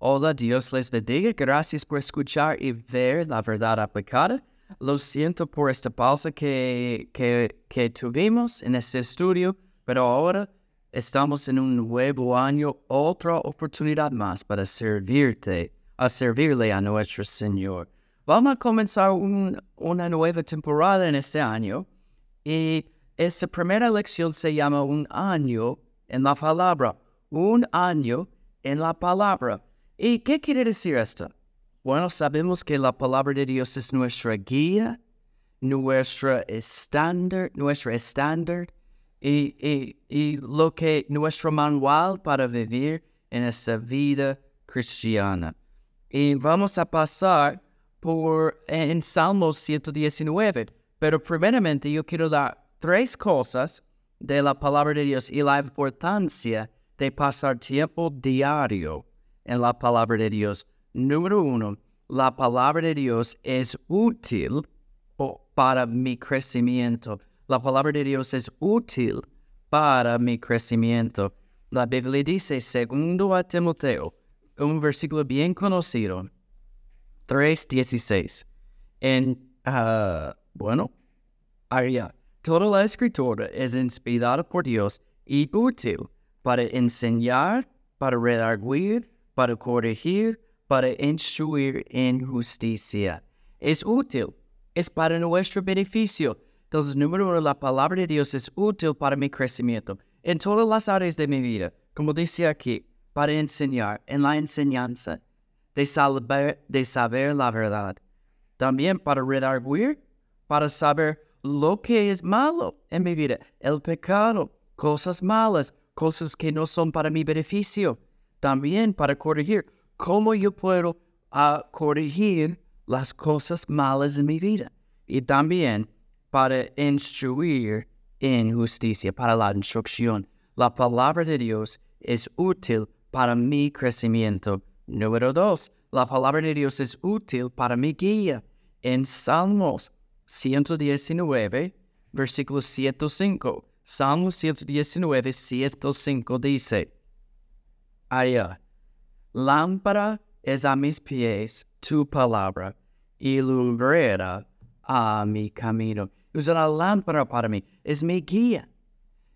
Hola, Dios les bendiga. Gracias por escuchar y ver la verdad aplicada. Lo siento por esta pausa que, que, que tuvimos en este estudio, pero ahora estamos en un nuevo año, otra oportunidad más para servirte, a servirle a nuestro Señor. Vamos a comenzar un- una nueva temporada en este año y esta primera lección se llama un año en la palabra. Un año en la palabra. ¿Y qué quiere decir esto? Bueno, sabemos que la palabra de Dios es nuestra guía, nuestra estándar, nuestro estándar y lo que nuestro manual para vivir en esta vida cristiana. Y vamos a pasar por en Salmo 119. Pero primeramente yo quiero dar tres cosas de la palabra de Dios y la importancia de pasar tiempo diario en la palabra de Dios. Número uno, la palabra de Dios es útil para mi crecimiento. La palabra de Dios es útil para mi crecimiento. La Biblia dice, segundo a Timoteo, un versículo bien conocido, 3.16. En, ah, bueno, allá, toda la escritura es inspirada por Dios y útil para enseñar, para redarguir, para corregir, para instruir en justicia. Es útil, es para nuestro beneficio. Entonces, número uno, la palabra de Dios es útil para mi crecimiento en todas las áreas de mi vida, como dice aquí, para enseñar, en la enseñanza, de saber, de saber la verdad. También para redarguir, para saber lo que es malo en mi vida, el pecado, cosas malas, cosas que no son para mi beneficio. También para corregir, cómo yo puedo ah, corregir las cosas malas en mi vida. Y también para instruir en justicia, para la instrucción. La palabra de Dios es útil para mi crecimiento. Número dos, la palabra de Dios es útil para mi guía. En Salmos 119, versículo 105. Salmo 119, 105 dice, Allá, lámpara es a mis pies tu palabra y lumbrera a mi camino. Es una lámpara para mí, es mi guía.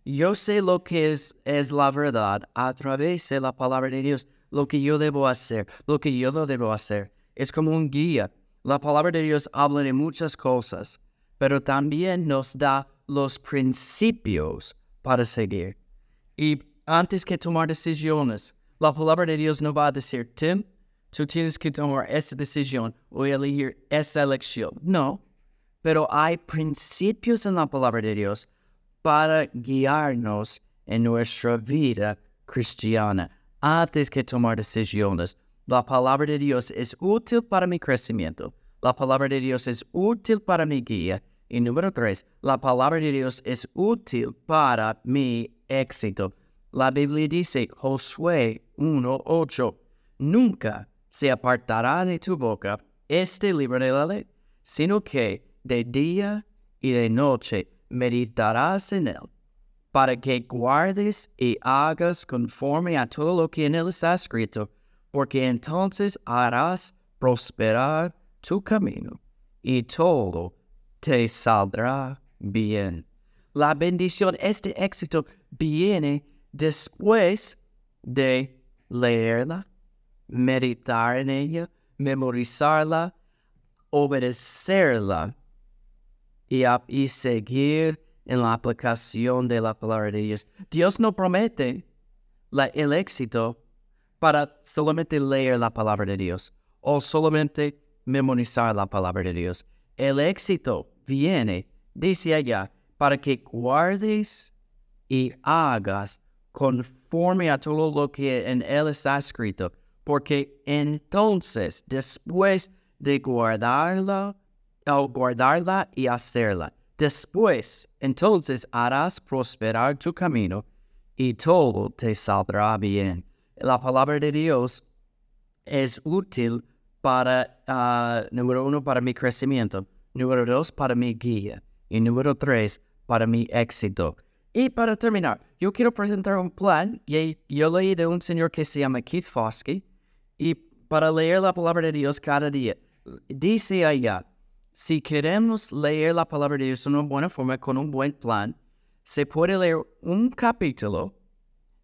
Yo sé lo que es, es la verdad a través de la palabra de Dios, lo que yo debo hacer, lo que yo no debo hacer. Es como un guía. La palabra de Dios habla de muchas cosas, pero también nos da los principios para seguir. Y antes que tomar decisiones, la palabra de Dios no va a decir, Tim, tú tienes que tomar esa decisión o elegir esa elección. No, pero hay principios en la palabra de Dios para guiarnos en nuestra vida cristiana. Antes que tomar decisiones, la palabra de Dios es útil para mi crecimiento. La palabra de Dios es útil para mi guía. Y número tres, la palabra de Dios es útil para mi éxito. La Biblia dice, Josué 1.8, nunca se apartará de tu boca este libro de la ley, sino que de día y de noche meditarás en él, para que guardes y hagas conforme a todo lo que en él está escrito, porque entonces harás prosperar tu camino y todo te saldrá bien. La bendición, este éxito viene después de leerla, meditar en ella, memorizarla, obedecerla y, y seguir en la aplicación de la palabra de Dios. Dios no promete la- el éxito para solamente leer la palabra de Dios o solamente memorizar la palabra de Dios. El éxito viene, dice allá, para que guardes y hagas conforme a todo lo que en él está escrito, porque entonces, después de guardarla, o guardarla y hacerla, después, entonces harás prosperar tu camino y todo te saldrá bien. La palabra de Dios es útil para, ah, número uno, para mi crecimiento, número dos, para mi guía, y número tres, para mi éxito. Y para terminar, yo quiero presentar un plan que yo leí de un señor que se llama Keith Foskey, y para leer la palabra de Dios cada día. Dice allá, si queremos leer la palabra de Dios de una buena forma, con un buen plan, se puede leer un capítulo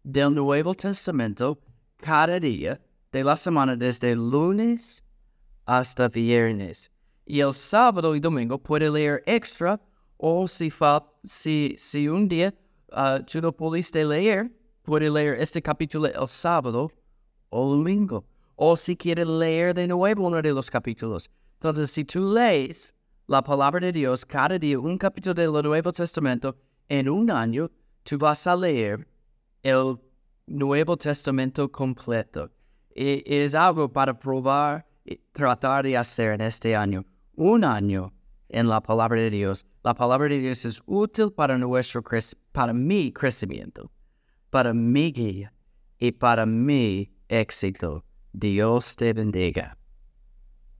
del Nuevo Testamento cada día de la semana, desde lunes hasta viernes. Y el sábado y domingo puede leer extra, o si, si, si un día uh, tú no pudiste leer, puede leer este capítulo el sábado o domingo. O si quiere leer de nuevo uno de los capítulos. Entonces, si tú lees la palabra de Dios cada día, un capítulo del Nuevo Testamento, en un año, tú vas a leer el Nuevo Testamento completo. Es algo para probar y tratar de hacer en este año. Un año en la palabra de Dios. La palabra de Dios es útil para nuestro para mi crecimiento, para mi guía y para mi éxito. Dios te bendiga.